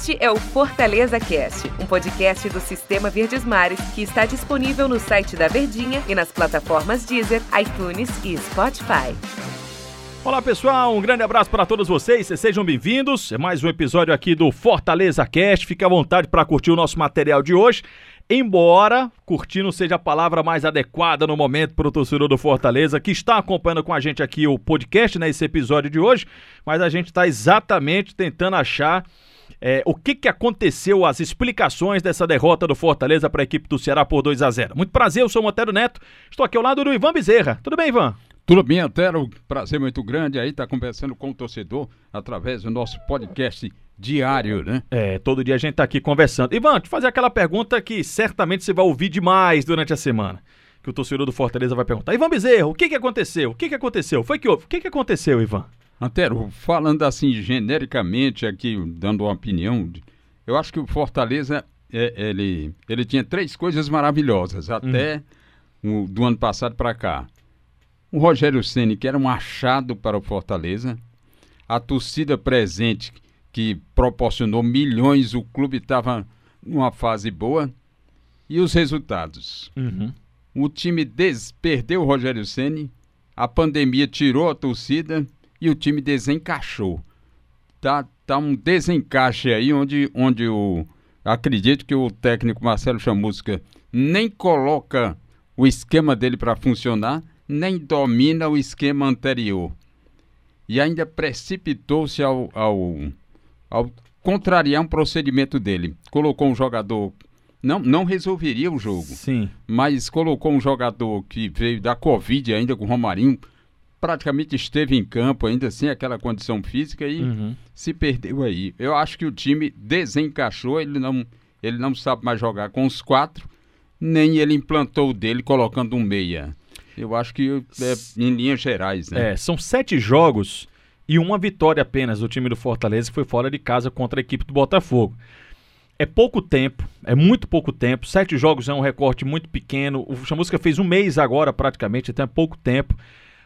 Este é o Fortaleza Cast, um podcast do Sistema Verdes Mares que está disponível no site da Verdinha e nas plataformas Deezer, iTunes e Spotify. Olá pessoal, um grande abraço para todos vocês, sejam bem-vindos. É mais um episódio aqui do Fortaleza Cast. Fique à vontade para curtir o nosso material de hoje. Embora curtir não seja a palavra mais adequada no momento para o torcedor do Fortaleza, que está acompanhando com a gente aqui o podcast, né, episódio de hoje, mas a gente está exatamente tentando achar é, o que, que aconteceu, as explicações dessa derrota do Fortaleza para a equipe do Ceará por 2 a 0 Muito prazer, eu sou o Monteiro Neto, estou aqui ao lado do Ivan Bezerra. Tudo bem, Ivan? Tudo bem, Antero. Prazer muito grande aí estar tá conversando com o torcedor através do nosso podcast diário, né? É, todo dia a gente está aqui conversando. Ivan, te fazer aquela pergunta que certamente você vai ouvir demais durante a semana. Que o torcedor do Fortaleza vai perguntar. Ivan Bezerra, o que que aconteceu? O que que aconteceu? Foi que houve? O que que aconteceu, Ivan? Antero, falando assim genericamente aqui, dando uma opinião, eu acho que o Fortaleza, é, ele, ele tinha três coisas maravilhosas, até uhum. o, do ano passado para cá. O Rogério Ceni que era um achado para o Fortaleza, a torcida presente, que proporcionou milhões, o clube estava numa fase boa, e os resultados. Uhum. O time des perdeu o Rogério Ceni, a pandemia tirou a torcida e o time desencaixou. Tá, tá um desencaixe aí onde, onde o acredito que o técnico Marcelo Chamusca nem coloca o esquema dele para funcionar, nem domina o esquema anterior. E ainda precipitou-se ao, ao, ao contrariar um procedimento dele. Colocou um jogador não, não resolveria o jogo. Sim. Mas colocou um jogador que veio da Covid ainda com o Romarinho, praticamente esteve em campo, ainda assim, aquela condição física e uhum. se perdeu aí. Eu acho que o time desencaixou, ele não, ele não sabe mais jogar com os quatro, nem ele implantou o dele colocando um meia. Eu acho que é, em linhas gerais, né? É, são sete jogos e uma vitória apenas do time do Fortaleza que foi fora de casa contra a equipe do Botafogo. É pouco tempo, é muito pouco tempo. Sete jogos é um recorte muito pequeno. O Chamusca fez um mês agora, praticamente, então é pouco tempo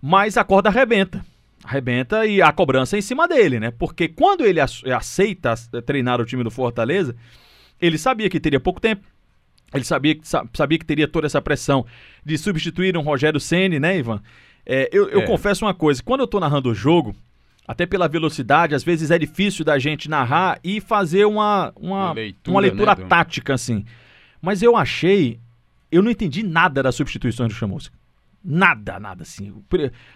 mas a corda arrebenta. Arrebenta e a cobrança é em cima dele, né? Porque quando ele aceita treinar o time do Fortaleza, ele sabia que teria pouco tempo. Ele sabia que, sabia que teria toda essa pressão de substituir um Rogério Ceni, né, Ivan? É, eu, eu é. confesso uma coisa: quando eu tô narrando o jogo, até pela velocidade, às vezes é difícil da gente narrar e fazer uma, uma, leitura, uma leitura né, tática, assim. Mas eu achei. Eu não entendi nada das substituições do Chamusca. Nada, nada assim.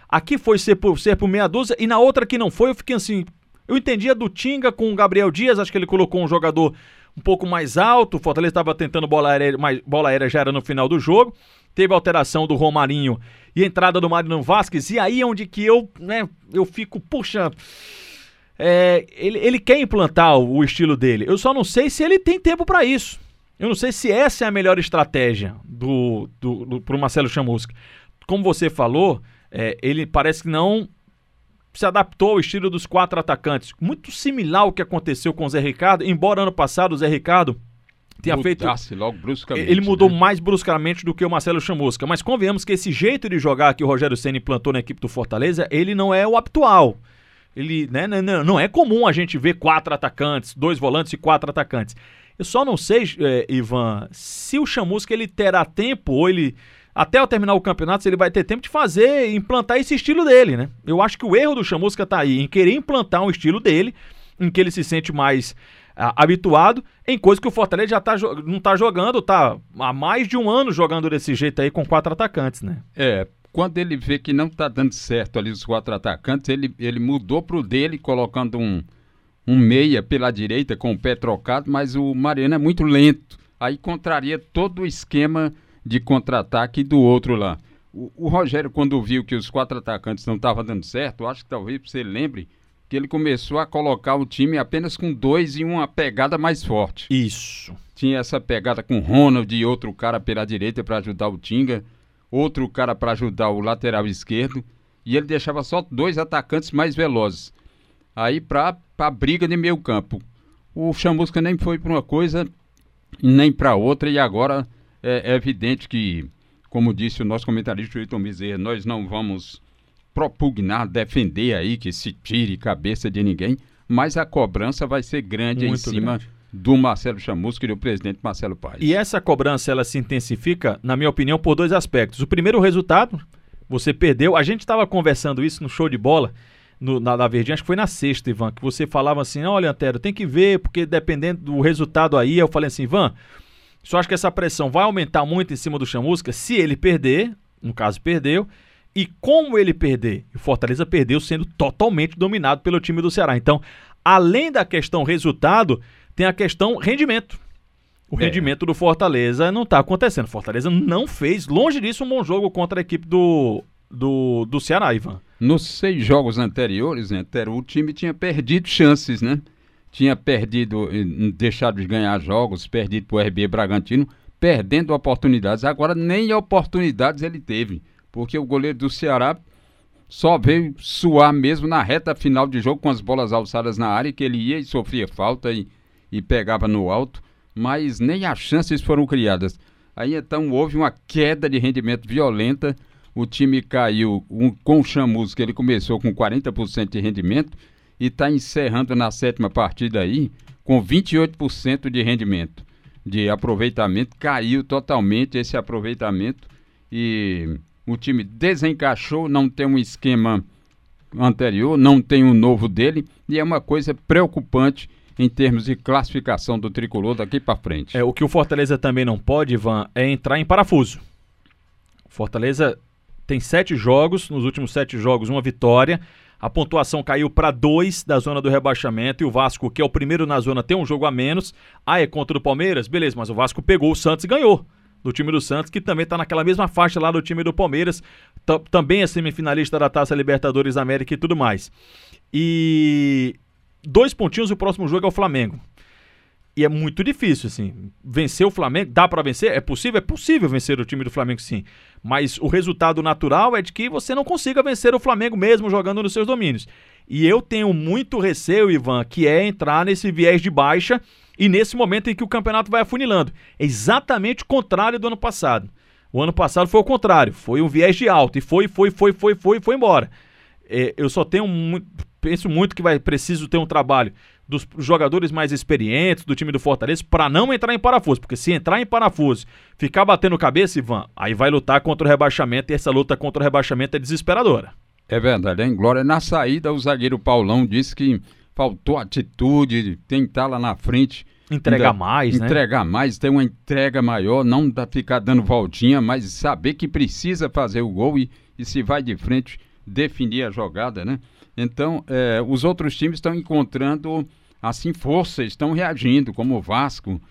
Aqui foi ser por, ser por meia dúzia e na outra que não foi, eu fiquei assim. Eu entendia do Tinga com o Gabriel Dias, acho que ele colocou um jogador um pouco mais alto. O Fortaleza estava tentando bola aérea, mas bola aérea já era no final do jogo. Teve alteração do Romarinho e entrada do Marino Vasquez. E aí é onde que eu, né, eu fico, puxa. É, ele, ele quer implantar o, o estilo dele. Eu só não sei se ele tem tempo para isso. Eu não sei se essa é a melhor estratégia do, do, do, pro Marcelo Chamusca como você falou, é, ele parece que não se adaptou ao estilo dos quatro atacantes. Muito similar ao que aconteceu com o Zé Ricardo, embora ano passado o Zé Ricardo tenha Mudasse feito. logo bruscamente. Ele mudou né? mais bruscamente do que o Marcelo Chamusca. Mas convenhamos que esse jeito de jogar que o Rogério Senna implantou na equipe do Fortaleza, ele não é o habitual. Ele né, não, não é comum a gente ver quatro atacantes, dois volantes e quatro atacantes. Eu só não sei, é, Ivan, se o Chamusca ele terá tempo ou ele até ao terminar o campeonato, ele vai ter tempo de fazer, implantar esse estilo dele, né? Eu acho que o erro do Chamusca tá aí, em querer implantar um estilo dele, em que ele se sente mais ah, habituado, em coisa que o Fortaleza já tá, não tá jogando, tá há mais de um ano jogando desse jeito aí com quatro atacantes, né? É, quando ele vê que não tá dando certo ali os quatro atacantes, ele, ele mudou pro dele, colocando um, um meia pela direita com o pé trocado, mas o Mariano é muito lento. Aí contraria todo o esquema de contra-ataque do outro lá. O, o, Rogério, quando viu que os quatro atacantes não estavam dando certo, acho que talvez você lembre que ele começou a colocar o time apenas com dois e uma pegada mais forte. Isso. Tinha essa pegada com Ronald e outro cara pela direita para ajudar o Tinga, outro cara para ajudar o lateral esquerdo, e ele deixava só dois atacantes mais velozes. Aí para a briga de meio campo. O Chamusca nem foi para uma coisa nem para outra e agora é, é evidente que, como disse o nosso comentarista Wilton Bezerra, nós não vamos propugnar, defender aí que se tire cabeça de ninguém, mas a cobrança vai ser grande Muito em cima grande. do Marcelo Chamusca e do presidente Marcelo Paes. E essa cobrança ela se intensifica, na minha opinião, por dois aspectos. O primeiro, o resultado. Você perdeu. A gente estava conversando isso no show de bola no, na, na Verdinha, acho que foi na sexta, Ivan, que você falava assim: olha, Antero, tem que ver, porque dependendo do resultado aí, eu falei assim, Ivan, só acho que essa pressão vai aumentar muito em cima do Chamusca se ele perder, no caso perdeu, e como ele perder. O Fortaleza perdeu sendo totalmente dominado pelo time do Ceará. Então, além da questão resultado, tem a questão rendimento. O É. rendimento do Fortaleza não está acontecendo. O Fortaleza não fez, longe disso, um bom jogo contra a equipe do, do, do Ceará, Ivan. Nos seis jogos anteriores, né, o time tinha perdido chances, né? Tinha perdido, deixado de ganhar jogos, perdido para o RB Bragantino, perdendo oportunidades. Agora nem oportunidades ele teve, porque o goleiro do Ceará só veio suar mesmo na reta final de jogo com as bolas alçadas na área, que ele ia e sofria falta e, e pegava no alto, mas nem as chances foram criadas. Aí então houve uma queda de rendimento violenta, o time caiu um, com o Chamusca, ele começou com 40% de rendimento e está encerrando na sétima partida aí com 28% de rendimento, de aproveitamento, caiu totalmente esse aproveitamento e o time desencaixou, não tem um esquema anterior, não tem um novo dele e é uma coisa preocupante em termos de classificação do tricolor daqui para frente. É, o que o Fortaleza também não pode, Ivan, é entrar em parafuso. O Fortaleza tem sete jogos, nos últimos sete jogos, uma vitória. A pontuação caiu para dois da zona do rebaixamento e o Vasco, que é o primeiro na zona, tem um jogo a menos. Ah, é contra o Palmeiras? Beleza, mas o Vasco pegou o Santos e ganhou. Do time do Santos, que também está naquela mesma faixa lá do time do Palmeiras. Também é semifinalista da Taça Libertadores América e tudo mais. E dois pontinhos, o próximo jogo é o Flamengo. E é muito difícil, assim. Vencer o Flamengo, dá pra vencer? É possível? É possível vencer o time do Flamengo, sim. Mas o resultado natural é de que você não consiga vencer o Flamengo mesmo jogando nos seus domínios. E eu tenho muito receio, Ivan, que é entrar nesse viés de baixa e nesse momento em que o campeonato vai afunilando. É exatamente o contrário do ano passado. O ano passado foi o contrário, foi um viés de alta e foi, foi, foi, foi, foi, foi embora. É, eu só tenho penso muito que vai preciso ter um trabalho dos jogadores mais experientes do time do Fortaleza para não entrar em parafuso, porque se entrar em parafuso, ficar batendo cabeça, Ivan, aí vai lutar contra o rebaixamento e essa luta contra o rebaixamento é desesperadora. É verdade, hein, Glória? Na saída, o zagueiro Paulão disse que faltou atitude, tentar lá na frente. Entregar Ainda mais, né? Entregar mais, ter uma entrega maior, não ficar dando voltinha, mas saber que precisa fazer o gol e, e se vai de frente, definir a jogada, né? Então, é, os outros times estão encontrando, assim, força, estão reagindo, como o Vasco,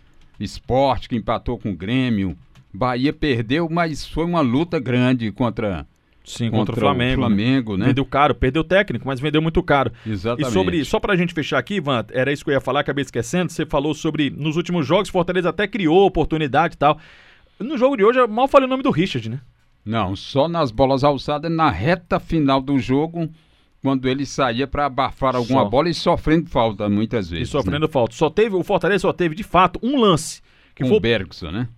Esporte, que empatou com o Grêmio. Bahia perdeu, mas foi uma luta grande contra, Sim, contra, o Flamengo. né? Flamengo, né? Vendeu caro, perdeu o técnico, mas vendeu muito caro. Exatamente. E sobre, só pra gente fechar aqui, Ivan, era isso que eu ia falar, acabei esquecendo. Você falou sobre, nos últimos jogos, Fortaleza até criou oportunidade e tal. No jogo de hoje, eu mal falei o nome do Richard, né? Não, só nas bolas alçadas, na reta final do jogo, quando ele saía para abafar alguma Só. bola e sofrendo falta muitas E vezes. sofrendo falta. Só teve, o Fortaleza só teve, de fato, um lance. Que né? foi Com o Bergson, né?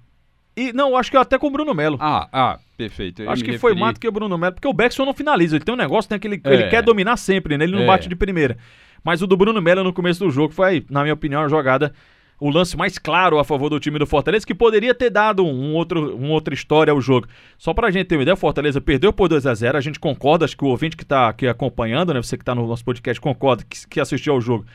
E não, acho que até com o Bruno Melo. Ah, ah, perfeito. Eu acho que foi referi- mais do que o Bruno Melo, porque o Beckson não finaliza. Ele tem um negócio, tem aquele, É. ele quer dominar sempre, né? Ele não É. bate de primeira. Mas o do Bruno Melo no começo do jogo foi, na minha opinião, a jogada, o lance mais claro a favor do time do Fortaleza, que poderia ter dado um outro, uma outra história ao jogo. Só pra gente ter uma ideia, o Fortaleza perdeu por 2 a 0 a gente concorda, acho que o ouvinte que tá aqui acompanhando, né? Você que tá no nosso podcast concorda, que, que assistiu ao jogo.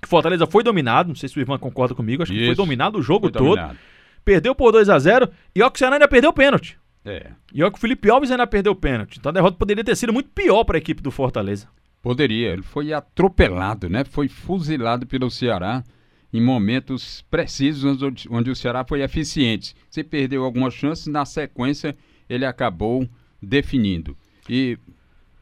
Que o Fortaleza foi dominado, não sei se o Ivan concorda comigo, acho que foi Isso. dominado o jogo Foi todo. dominado. Perdeu por 2 a 0 e o Ceará ainda perdeu o pênalti. É, E olha que o Felipe Alves ainda perdeu o pênalti. Então a derrota poderia ter sido muito pior para a equipe do Fortaleza. poderia. Ele foi atropelado, né? Foi fuzilado pelo Ceará em momentos precisos onde, onde o Ceará foi eficiente. Se perdeu algumas chances, na sequência ele acabou definindo. E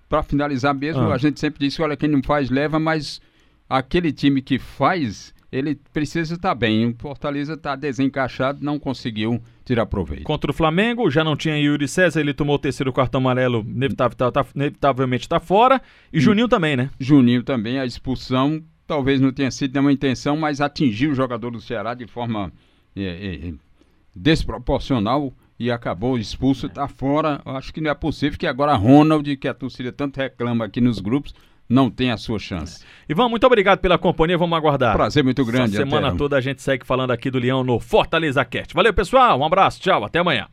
para finalizar mesmo, Ah. a gente sempre diz que olha, quem não faz leva, mas aquele time que faz, ele precisa estar bem. O Fortaleza está desencaixado, não conseguiu tirar proveito. Contra o Flamengo, já não tinha Yuri César, ele tomou o terceiro cartão amarelo, tá, tá- inevitavelmente está fora. E Juninho também, né? Juninho também, a expulsão, talvez não tenha sido nenhuma intenção, mas atingiu o jogador do Ceará de forma é, é, é, desproporcional e acabou expulso, está fora. Acho que não é possível que agora Ronald, que a torcida tanto reclama aqui nos grupos, não tem a sua chance. Ivan, muito obrigado pela companhia, vamos aguardar. Prazer muito grande. Essa semana toda a gente segue falando aqui do Leão no Fortaleza Cast. Valeu, pessoal, um abraço, tchau, até amanhã.